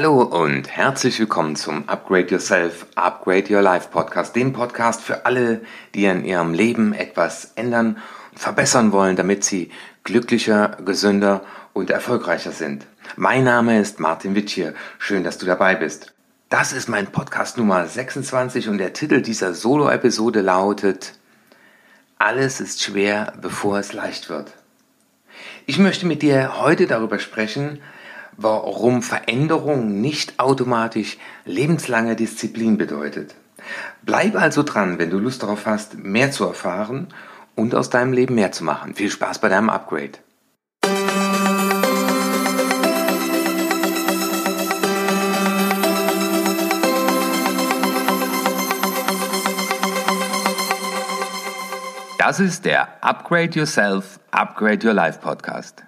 Hallo und herzlich willkommen zum Upgrade Yourself, Upgrade Your Life Podcast, dem Podcast für alle, die in ihrem Leben etwas ändern und verbessern wollen, damit sie glücklicher, gesünder und erfolgreicher sind. Mein Name ist Martin Wittier. Schön, dass du dabei bist. Das ist mein Podcast Nummer 26 und der Titel dieser Solo-Episode lautet Alles ist schwer, bevor es leicht wird. Ich möchte mit dir heute darüber sprechen, warum Veränderung nicht automatisch lebenslange Disziplin bedeutet. Bleib also dran, wenn du Lust darauf hast, mehr zu erfahren und aus deinem Leben mehr zu machen. Viel Spaß bei deinem Upgrade. Das ist der Upgrade Yourself, Upgrade Your Life Podcast.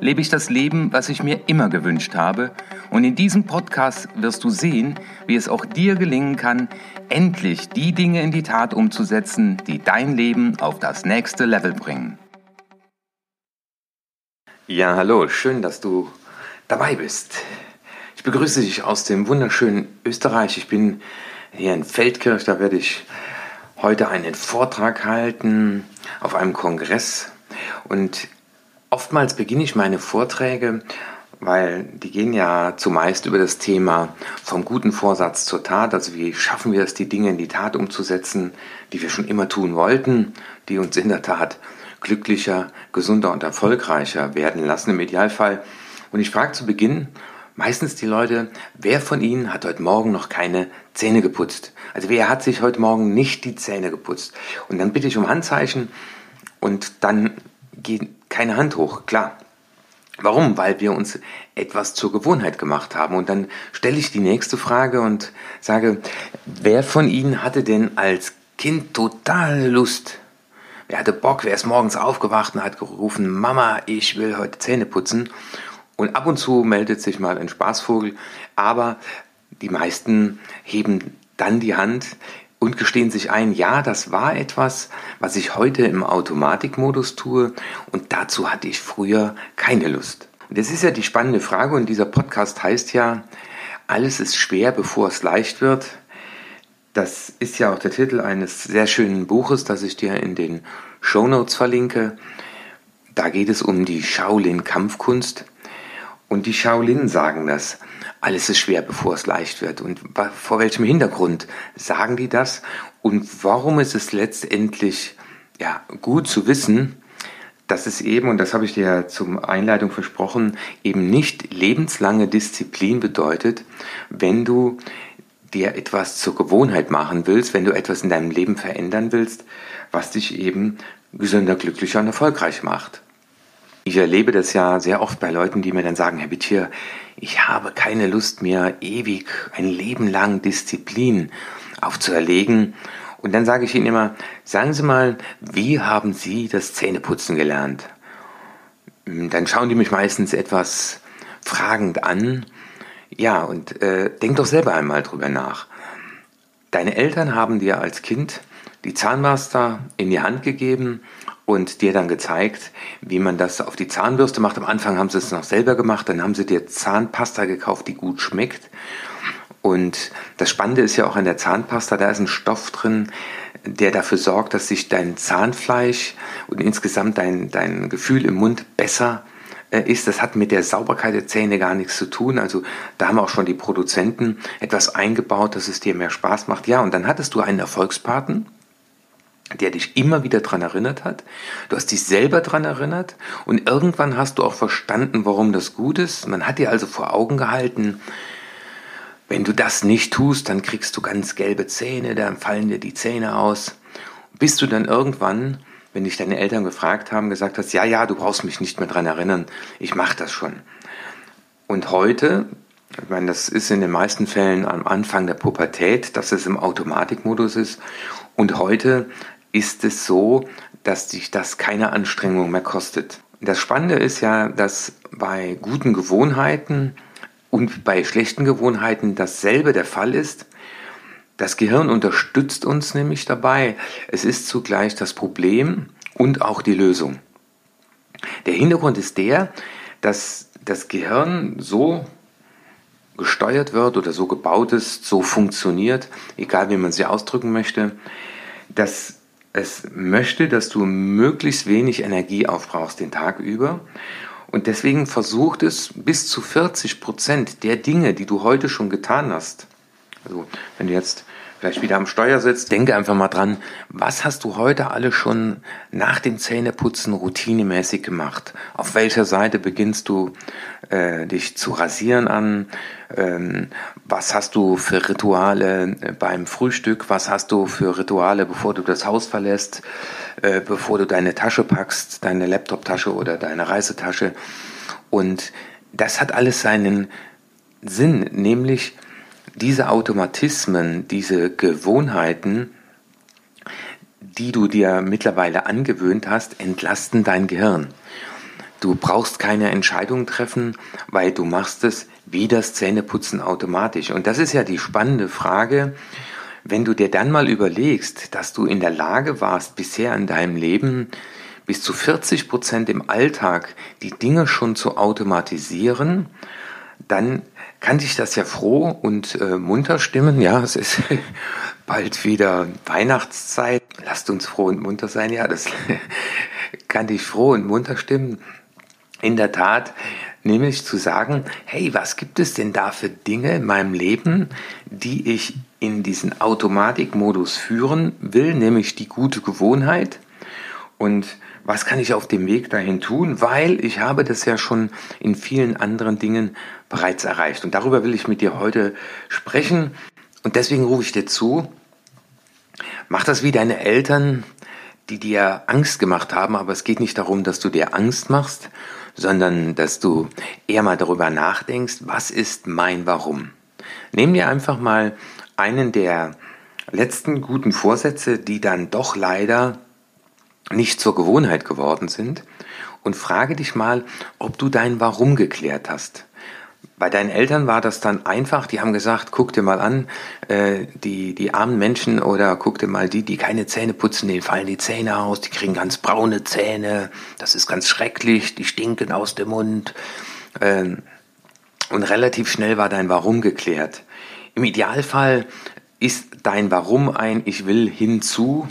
lebe ich das Leben, was ich mir immer gewünscht habe. Und in diesem Podcast wirst du sehen, wie es auch dir gelingen kann, endlich die Dinge in die Tat umzusetzen, die dein Leben auf das nächste Level bringen. Ja, hallo, schön, dass du dabei bist. Ich begrüße dich aus dem wunderschönen Österreich. Ich bin hier in Feldkirch, da werde ich heute einen Vortrag halten auf einem Kongress. Und Oftmals beginne ich meine Vorträge, weil die gehen ja zumeist über das Thema vom guten Vorsatz zur Tat, also wie schaffen wir es, die Dinge in die Tat umzusetzen, die wir schon immer tun wollten, die uns in der Tat glücklicher, gesunder und erfolgreicher werden lassen im Idealfall. Und ich frage zu Beginn meistens die Leute, wer von Ihnen hat heute Morgen noch keine Zähne geputzt? Also wer hat sich heute Morgen nicht die Zähne geputzt? Und dann bitte ich um Handzeichen und dann geht keine Hand hoch, klar. Warum? Weil wir uns etwas zur Gewohnheit gemacht haben. Und dann stelle ich die nächste Frage und sage, wer von Ihnen hatte denn als Kind total Lust? Wer hatte Bock? Wer ist morgens aufgewacht und hat gerufen, Mama, ich will heute Zähne putzen? Und ab und zu meldet sich mal ein Spaßvogel, aber die meisten heben dann die Hand, und gestehen sich ein, ja, das war etwas, was ich heute im Automatikmodus tue und dazu hatte ich früher keine Lust. Und das ist ja die spannende Frage und dieser Podcast heißt ja, alles ist schwer, bevor es leicht wird. Das ist ja auch der Titel eines sehr schönen Buches, das ich dir in den Show Notes verlinke. Da geht es um die Shaolin Kampfkunst. Und die Shaolin sagen das alles ist schwer, bevor es leicht wird. Und vor welchem Hintergrund sagen die das? Und warum ist es letztendlich ja, gut zu wissen, dass es eben, und das habe ich dir ja zum Einleitung versprochen, eben nicht lebenslange Disziplin bedeutet, wenn du dir etwas zur Gewohnheit machen willst, wenn du etwas in deinem Leben verändern willst, was dich eben gesünder, glücklicher und erfolgreich macht. Ich erlebe das ja sehr oft bei Leuten, die mir dann sagen, Herr Bittier, ich habe keine Lust mir ewig ein Leben lang Disziplin aufzuerlegen. Und dann sage ich ihnen immer, sagen Sie mal, wie haben Sie das Zähneputzen gelernt? Dann schauen die mich meistens etwas fragend an. Ja, und äh, denk doch selber einmal drüber nach. Deine Eltern haben dir als Kind die Zahnmaster in die Hand gegeben und dir dann gezeigt, wie man das auf die Zahnbürste macht. Am Anfang haben sie es noch selber gemacht, dann haben sie dir Zahnpasta gekauft, die gut schmeckt. Und das Spannende ist ja auch an der Zahnpasta, da ist ein Stoff drin, der dafür sorgt, dass sich dein Zahnfleisch und insgesamt dein, dein Gefühl im Mund besser äh, ist. Das hat mit der Sauberkeit der Zähne gar nichts zu tun. Also da haben auch schon die Produzenten etwas eingebaut, dass es dir mehr Spaß macht. Ja, und dann hattest du einen Erfolgspaten der dich immer wieder dran erinnert hat. Du hast dich selber dran erinnert und irgendwann hast du auch verstanden, warum das gut ist. Man hat dir also vor Augen gehalten, wenn du das nicht tust, dann kriegst du ganz gelbe Zähne, dann fallen dir die Zähne aus. Bis du dann irgendwann, wenn dich deine Eltern gefragt haben, gesagt hast, ja, ja, du brauchst mich nicht mehr dran erinnern, ich mache das schon. Und heute, ich meine, das ist in den meisten Fällen am Anfang der Pubertät, dass es im Automatikmodus ist Und heute ist es so, dass dich das keine Anstrengung mehr kostet. Das Spannende ist ja, dass bei guten Gewohnheiten und bei schlechten Gewohnheiten dasselbe der Fall ist. Das Gehirn unterstützt uns nämlich dabei. Es ist zugleich das Problem und auch die Lösung. Der Hintergrund ist der, dass das Gehirn so gesteuert wird oder so gebaut ist, so funktioniert, egal wie man sie ausdrücken möchte, dass es möchte, dass du möglichst wenig Energie aufbrauchst den Tag über. Und deswegen versucht es bis zu 40 Prozent der Dinge, die du heute schon getan hast. Also wenn du jetzt vielleicht wieder am Steuer sitzt, denke einfach mal dran, was hast du heute alle schon nach dem Zähneputzen routinemäßig gemacht? Auf welcher Seite beginnst du äh, dich zu rasieren an? Ähm, was hast du für Rituale äh, beim Frühstück? Was hast du für Rituale, bevor du das Haus verlässt, äh, bevor du deine Tasche packst, deine Laptoptasche oder deine Reisetasche? Und das hat alles seinen Sinn, nämlich diese Automatismen, diese Gewohnheiten, die du dir mittlerweile angewöhnt hast, entlasten dein Gehirn. Du brauchst keine Entscheidung treffen, weil du machst es wie das Zähneputzen automatisch. Und das ist ja die spannende Frage, wenn du dir dann mal überlegst, dass du in der Lage warst, bisher in deinem Leben bis zu 40 Prozent im Alltag die Dinge schon zu automatisieren, dann kann dich das ja froh und äh, munter stimmen. Ja, es ist bald wieder Weihnachtszeit. Lasst uns froh und munter sein. Ja, das kann dich froh und munter stimmen. In der Tat, nämlich zu sagen, hey, was gibt es denn da für Dinge in meinem Leben, die ich in diesen Automatikmodus führen will, nämlich die gute Gewohnheit. Und was kann ich auf dem Weg dahin tun, weil ich habe das ja schon in vielen anderen Dingen bereits erreicht. Und darüber will ich mit dir heute sprechen. Und deswegen rufe ich dir zu, mach das wie deine Eltern, die dir Angst gemacht haben, aber es geht nicht darum, dass du dir Angst machst, sondern dass du eher mal darüber nachdenkst, was ist mein Warum? Nimm dir einfach mal einen der letzten guten Vorsätze, die dann doch leider nicht zur Gewohnheit geworden sind und frage dich mal, ob du dein Warum geklärt hast. Bei deinen Eltern war das dann einfach, die haben gesagt, guck dir mal an, äh, die, die armen Menschen oder guck dir mal die, die keine Zähne putzen, denen fallen die Zähne aus, die kriegen ganz braune Zähne, das ist ganz schrecklich, die stinken aus dem Mund. Ähm, und relativ schnell war dein Warum geklärt. Im Idealfall ist dein Warum ein Ich will hinzu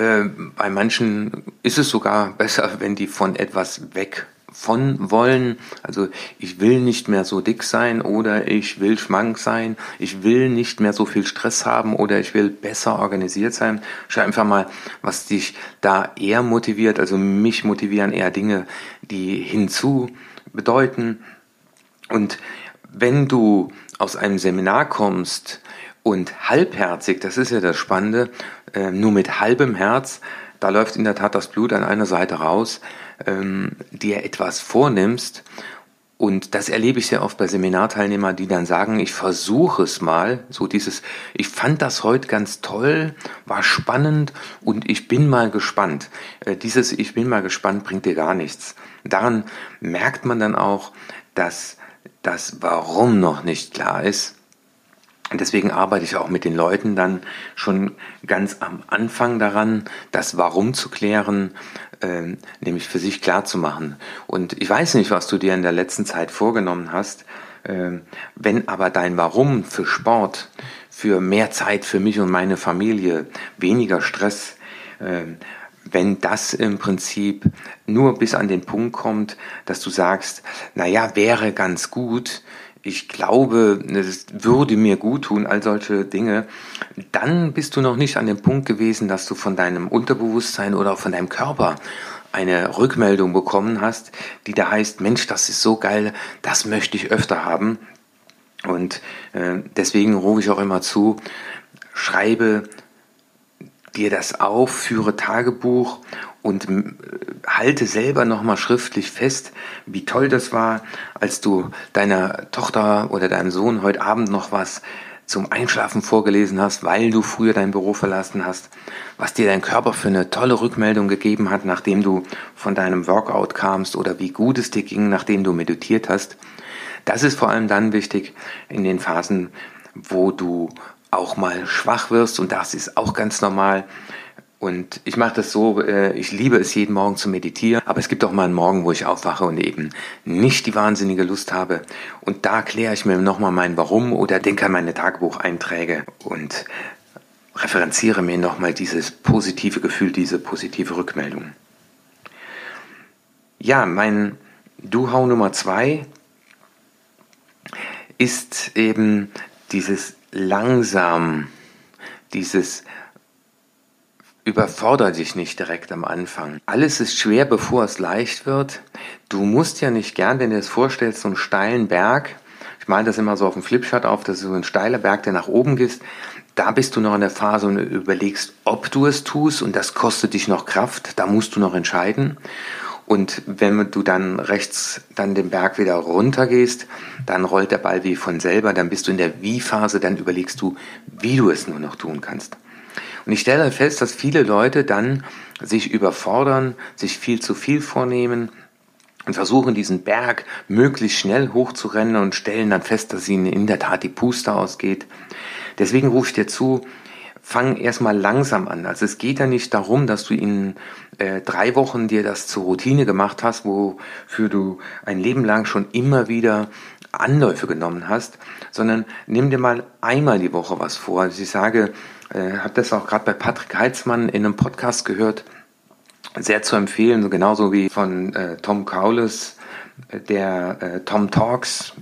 äh, bei manchen ist es sogar besser, wenn die von etwas weg von wollen. Also ich will nicht mehr so dick sein oder ich will schmank sein. Ich will nicht mehr so viel Stress haben oder ich will besser organisiert sein. Schau einfach mal, was dich da eher motiviert. Also mich motivieren eher Dinge, die hinzu bedeuten. Und wenn du aus einem Seminar kommst, und halbherzig, das ist ja das Spannende, äh, nur mit halbem Herz, da läuft in der Tat das Blut an einer Seite raus, ähm, dir etwas vornimmst. Und das erlebe ich sehr oft bei Seminarteilnehmern, die dann sagen, ich versuche es mal, so dieses, ich fand das heute ganz toll, war spannend und ich bin mal gespannt. Äh, dieses Ich bin mal gespannt bringt dir gar nichts. Daran merkt man dann auch, dass das Warum noch nicht klar ist deswegen arbeite ich auch mit den Leuten dann schon ganz am Anfang daran, das Warum zu klären, äh, nämlich für sich klar zu machen. Und ich weiß nicht, was du dir in der letzten Zeit vorgenommen hast, äh, wenn aber dein Warum für Sport, für mehr Zeit für mich und meine Familie, weniger Stress, äh, wenn das im Prinzip nur bis an den Punkt kommt, dass du sagst, na ja, wäre ganz gut, ich glaube, es würde mir gut tun, all solche Dinge, dann bist du noch nicht an dem Punkt gewesen, dass du von deinem Unterbewusstsein oder von deinem Körper eine Rückmeldung bekommen hast, die da heißt, Mensch, das ist so geil, das möchte ich öfter haben. Und äh, deswegen rufe ich auch immer zu, schreibe dir das auf, führe Tagebuch und äh, halte selber nochmal schriftlich fest, wie toll das war, als du deiner Tochter oder deinem Sohn heute Abend noch was zum Einschlafen vorgelesen hast, weil du früher dein Büro verlassen hast, was dir dein Körper für eine tolle Rückmeldung gegeben hat, nachdem du von deinem Workout kamst oder wie gut es dir ging, nachdem du meditiert hast. Das ist vor allem dann wichtig in den Phasen, wo du auch mal schwach wirst und das ist auch ganz normal. Und ich mache das so, äh, ich liebe es jeden Morgen zu meditieren, aber es gibt auch mal einen Morgen, wo ich aufwache und eben nicht die wahnsinnige Lust habe. Und da kläre ich mir nochmal mein Warum oder denke an meine Tagebucheinträge und referenziere mir nochmal dieses positive Gefühl, diese positive Rückmeldung. Ja, mein Do-How Nummer zwei ist eben dieses langsam, dieses überfordere dich nicht direkt am Anfang. Alles ist schwer, bevor es leicht wird. Du musst ja nicht gern, wenn du dir das vorstellst, so einen steilen Berg, ich meine das immer so auf dem Flipchart auf, das ist so ein steiler Berg, der nach oben geht, da bist du noch in der Phase und überlegst, ob du es tust und das kostet dich noch Kraft, da musst du noch entscheiden. Und wenn du dann rechts dann den Berg wieder runter gehst, dann rollt der Ball wie von selber, dann bist du in der Wie-Phase, dann überlegst du, wie du es nur noch tun kannst. Und ich stelle fest, dass viele Leute dann sich überfordern, sich viel zu viel vornehmen und versuchen, diesen Berg möglichst schnell hochzurennen und stellen dann fest, dass ihnen in der Tat die Puste ausgeht. Deswegen rufe ich dir zu, fang erstmal langsam an. Also es geht ja nicht darum, dass du in äh, drei Wochen dir das zur Routine gemacht hast, wofür du ein Leben lang schon immer wieder Anläufe genommen hast, sondern nimm dir mal einmal die Woche was vor. Also ich sage, äh, habe das auch gerade bei Patrick Heitzmann in einem Podcast gehört, sehr zu empfehlen, genauso wie von äh, Tom Kaules, äh, der äh, Tom Talks,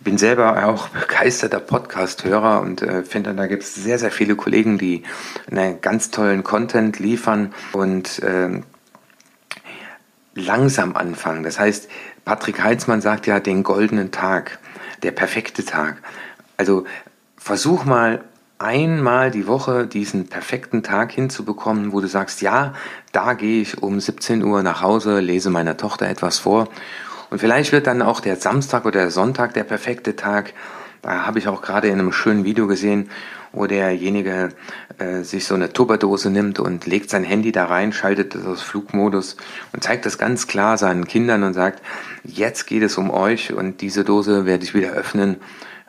bin selber auch begeisterter Podcast-Hörer und äh, finde, da gibt es sehr, sehr viele Kollegen, die einen ganz tollen Content liefern und äh, langsam anfangen. Das heißt, Patrick Heitzmann sagt ja den goldenen Tag, der perfekte Tag. Also versuch mal einmal die Woche diesen perfekten Tag hinzubekommen, wo du sagst, ja, da gehe ich um 17 Uhr nach Hause, lese meiner Tochter etwas vor und vielleicht wird dann auch der Samstag oder der Sonntag der perfekte Tag. Da habe ich auch gerade in einem schönen Video gesehen, wo derjenige äh, sich so eine Tupperdose nimmt und legt sein Handy da rein, schaltet das aus Flugmodus und zeigt das ganz klar seinen Kindern und sagt, jetzt geht es um euch und diese Dose werde ich wieder öffnen,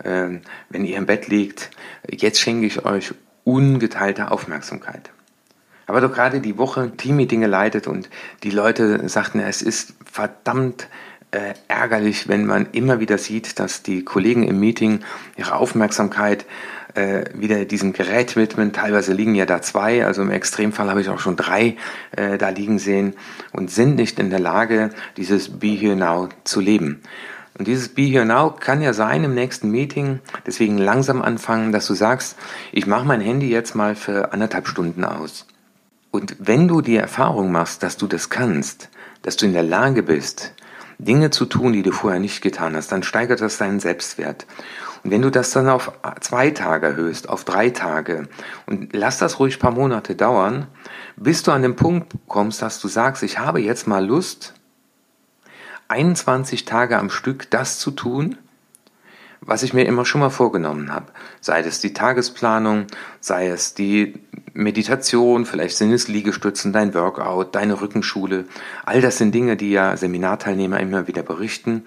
wenn ihr im Bett liegt. Jetzt schenke ich euch ungeteilte Aufmerksamkeit. Aber doch gerade die Woche Teammeeting geleitet und die Leute sagten, es ist verdammt äh, ärgerlich, wenn man immer wieder sieht, dass die Kollegen im Meeting ihre Aufmerksamkeit äh, wieder diesem Gerät widmen. Teilweise liegen ja da zwei, also im Extremfall habe ich auch schon drei äh, da liegen sehen und sind nicht in der Lage, dieses Be Here Now zu leben. Und dieses Be Here Now kann ja sein im nächsten Meeting, deswegen langsam anfangen, dass du sagst, ich mache mein Handy jetzt mal für anderthalb Stunden aus. Und wenn du die Erfahrung machst, dass du das kannst, dass du in der Lage bist, Dinge zu tun, die du vorher nicht getan hast, dann steigert das deinen Selbstwert. Und wenn du das dann auf zwei Tage erhöhst, auf drei Tage und lass das ruhig paar Monate dauern, bis du an den Punkt kommst, dass du sagst, ich habe jetzt mal Lust, 21 Tage am Stück das zu tun, was ich mir immer schon mal vorgenommen habe. Sei es die Tagesplanung, sei es die Meditation, vielleicht sind es Liegestützen, dein Workout, deine Rückenschule. All das sind Dinge, die ja Seminarteilnehmer immer wieder berichten,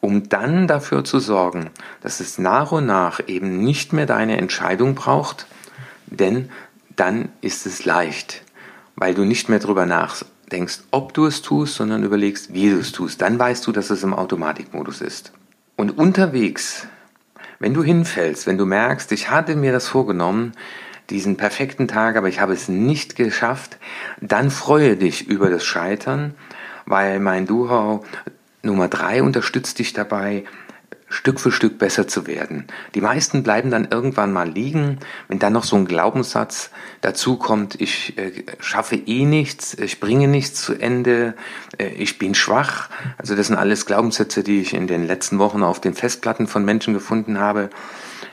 um dann dafür zu sorgen, dass es nach und nach eben nicht mehr deine Entscheidung braucht, denn dann ist es leicht, weil du nicht mehr drüber nachdenkst, ob du es tust, sondern überlegst, wie du es tust. Dann weißt du, dass es im Automatikmodus ist. Und unterwegs, wenn du hinfällst, wenn du merkst, ich hatte mir das vorgenommen, diesen perfekten Tag, aber ich habe es nicht geschafft, dann freue dich über das Scheitern, weil mein Duhau Nummer drei unterstützt dich dabei, Stück für Stück besser zu werden. Die meisten bleiben dann irgendwann mal liegen, wenn dann noch so ein Glaubenssatz dazu kommt, ich äh, schaffe eh nichts, ich bringe nichts zu Ende, äh, ich bin schwach. Also das sind alles Glaubenssätze, die ich in den letzten Wochen auf den Festplatten von Menschen gefunden habe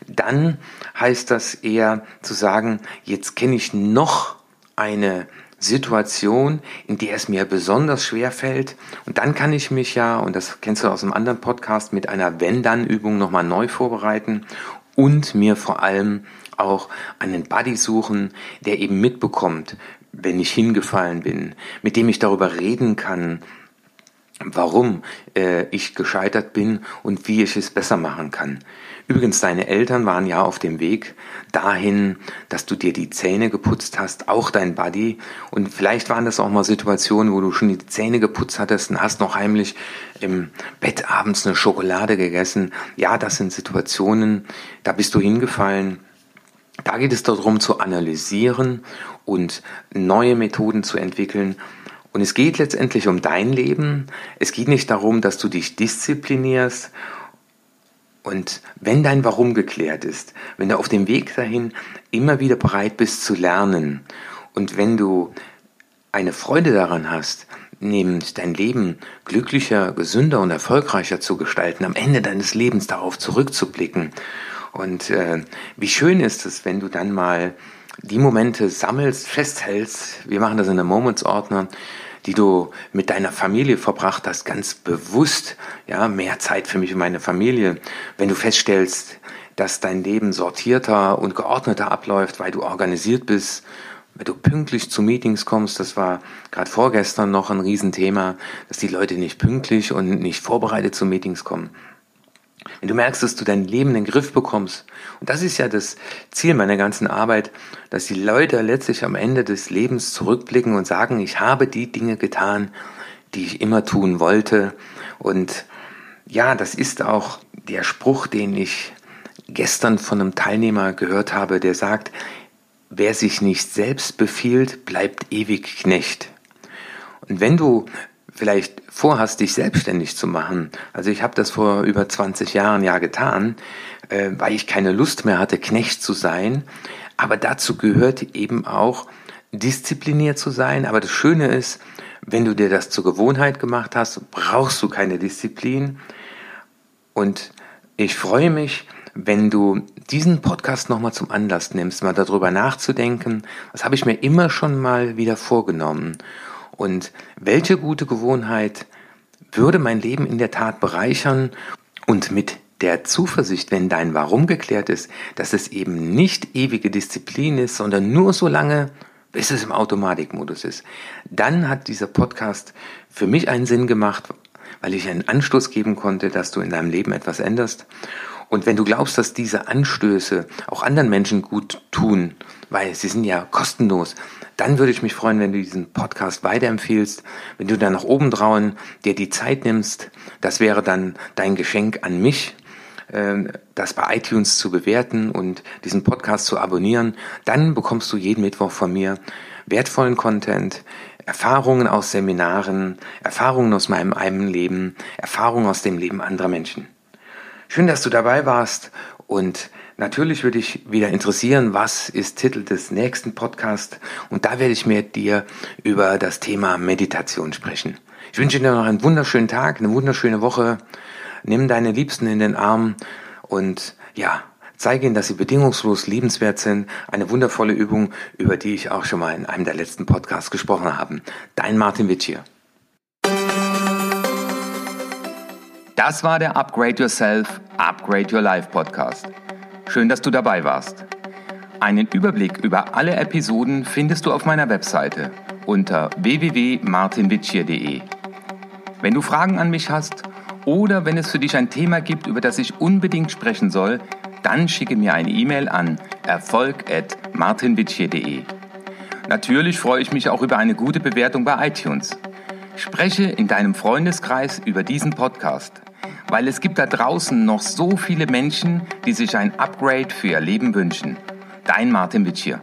dann heißt das eher zu sagen, jetzt kenne ich noch eine Situation, in der es mir besonders schwer fällt. Und dann kann ich mich ja, und das kennst du aus einem anderen Podcast, mit einer Wenn-Dann-Übung nochmal neu vorbereiten, und mir vor allem auch einen Buddy suchen, der eben mitbekommt, wenn ich hingefallen bin, mit dem ich darüber reden kann, warum äh, ich gescheitert bin und wie ich es besser machen kann. Übrigens, deine Eltern waren ja auf dem Weg dahin, dass du dir die Zähne geputzt hast, auch dein Buddy. Und vielleicht waren das auch mal Situationen, wo du schon die Zähne geputzt hattest und hast noch heimlich im Bett abends eine Schokolade gegessen. Ja, das sind Situationen, da bist du hingefallen. Da geht es darum zu analysieren und neue Methoden zu entwickeln, und es geht letztendlich um dein Leben. Es geht nicht darum, dass du dich disziplinierst. Und wenn dein Warum geklärt ist, wenn du auf dem Weg dahin immer wieder bereit bist zu lernen und wenn du eine Freude daran hast, nämlich dein Leben glücklicher, gesünder und erfolgreicher zu gestalten, am Ende deines Lebens darauf zurückzublicken. Und äh, wie schön ist es, wenn du dann mal die Momente sammelst, festhältst, wir machen das in der Moments-Ordner, die du mit deiner Familie verbracht hast, ganz bewusst, ja, mehr Zeit für mich und meine Familie. Wenn du feststellst, dass dein Leben sortierter und geordneter abläuft, weil du organisiert bist, wenn du pünktlich zu Meetings kommst, das war gerade vorgestern noch ein Riesenthema, dass die Leute nicht pünktlich und nicht vorbereitet zu Meetings kommen. Wenn du merkst, dass du dein Leben in den Griff bekommst, und das ist ja das Ziel meiner ganzen Arbeit, dass die Leute letztlich am Ende des Lebens zurückblicken und sagen, ich habe die Dinge getan, die ich immer tun wollte. Und ja, das ist auch der Spruch, den ich gestern von einem Teilnehmer gehört habe, der sagt, wer sich nicht selbst befiehlt, bleibt ewig Knecht. Und wenn du vielleicht vorhast, dich selbstständig zu machen. Also ich habe das vor über 20 Jahren ja getan, äh, weil ich keine Lust mehr hatte, Knecht zu sein. Aber dazu gehört eben auch, diszipliniert zu sein. Aber das Schöne ist, wenn du dir das zur Gewohnheit gemacht hast, brauchst du keine Disziplin. Und ich freue mich, wenn du diesen Podcast nochmal zum Anlass nimmst, mal darüber nachzudenken, was habe ich mir immer schon mal wieder vorgenommen. Und welche gute Gewohnheit würde mein Leben in der Tat bereichern und mit der Zuversicht, wenn dein Warum geklärt ist, dass es eben nicht ewige Disziplin ist, sondern nur so lange, bis es im Automatikmodus ist, dann hat dieser Podcast für mich einen Sinn gemacht, weil ich einen Anstoß geben konnte, dass du in deinem Leben etwas änderst. Und wenn du glaubst, dass diese Anstöße auch anderen Menschen gut tun, weil sie sind ja kostenlos, dann würde ich mich freuen, wenn du diesen Podcast weiterempfiehlst, wenn du dann nach oben drauen dir die Zeit nimmst. Das wäre dann dein Geschenk an mich, ähm, das bei iTunes zu bewerten und diesen Podcast zu abonnieren. Dann bekommst du jeden Mittwoch von mir wertvollen Content, Erfahrungen aus Seminaren, Erfahrungen aus meinem eigenen Leben, Erfahrungen aus dem Leben anderer Menschen. Schön, dass du dabei warst und Natürlich würde ich wieder interessieren, was ist Titel des nächsten Podcasts und da werde ich mit dir über das Thema Meditation sprechen. Ich wünsche dir noch einen wunderschönen Tag, eine wunderschöne Woche. Nimm deine Liebsten in den Arm und ja, zeige ihnen, dass sie bedingungslos liebenswert sind. Eine wundervolle Übung, über die ich auch schon mal in einem der letzten Podcasts gesprochen habe. Dein Martin Witsch hier. Das war der Upgrade Yourself, Upgrade Your Life Podcast. Schön, dass du dabei warst. Einen Überblick über alle Episoden findest du auf meiner Webseite unter www.martinwitschier.de. Wenn du Fragen an mich hast oder wenn es für dich ein Thema gibt, über das ich unbedingt sprechen soll, dann schicke mir eine E-Mail an erfolg.martinwitschier.de. Natürlich freue ich mich auch über eine gute Bewertung bei iTunes. Spreche in deinem Freundeskreis über diesen Podcast weil es gibt da draußen noch so viele Menschen, die sich ein Upgrade für ihr Leben wünschen. Dein Martin Witsch hier.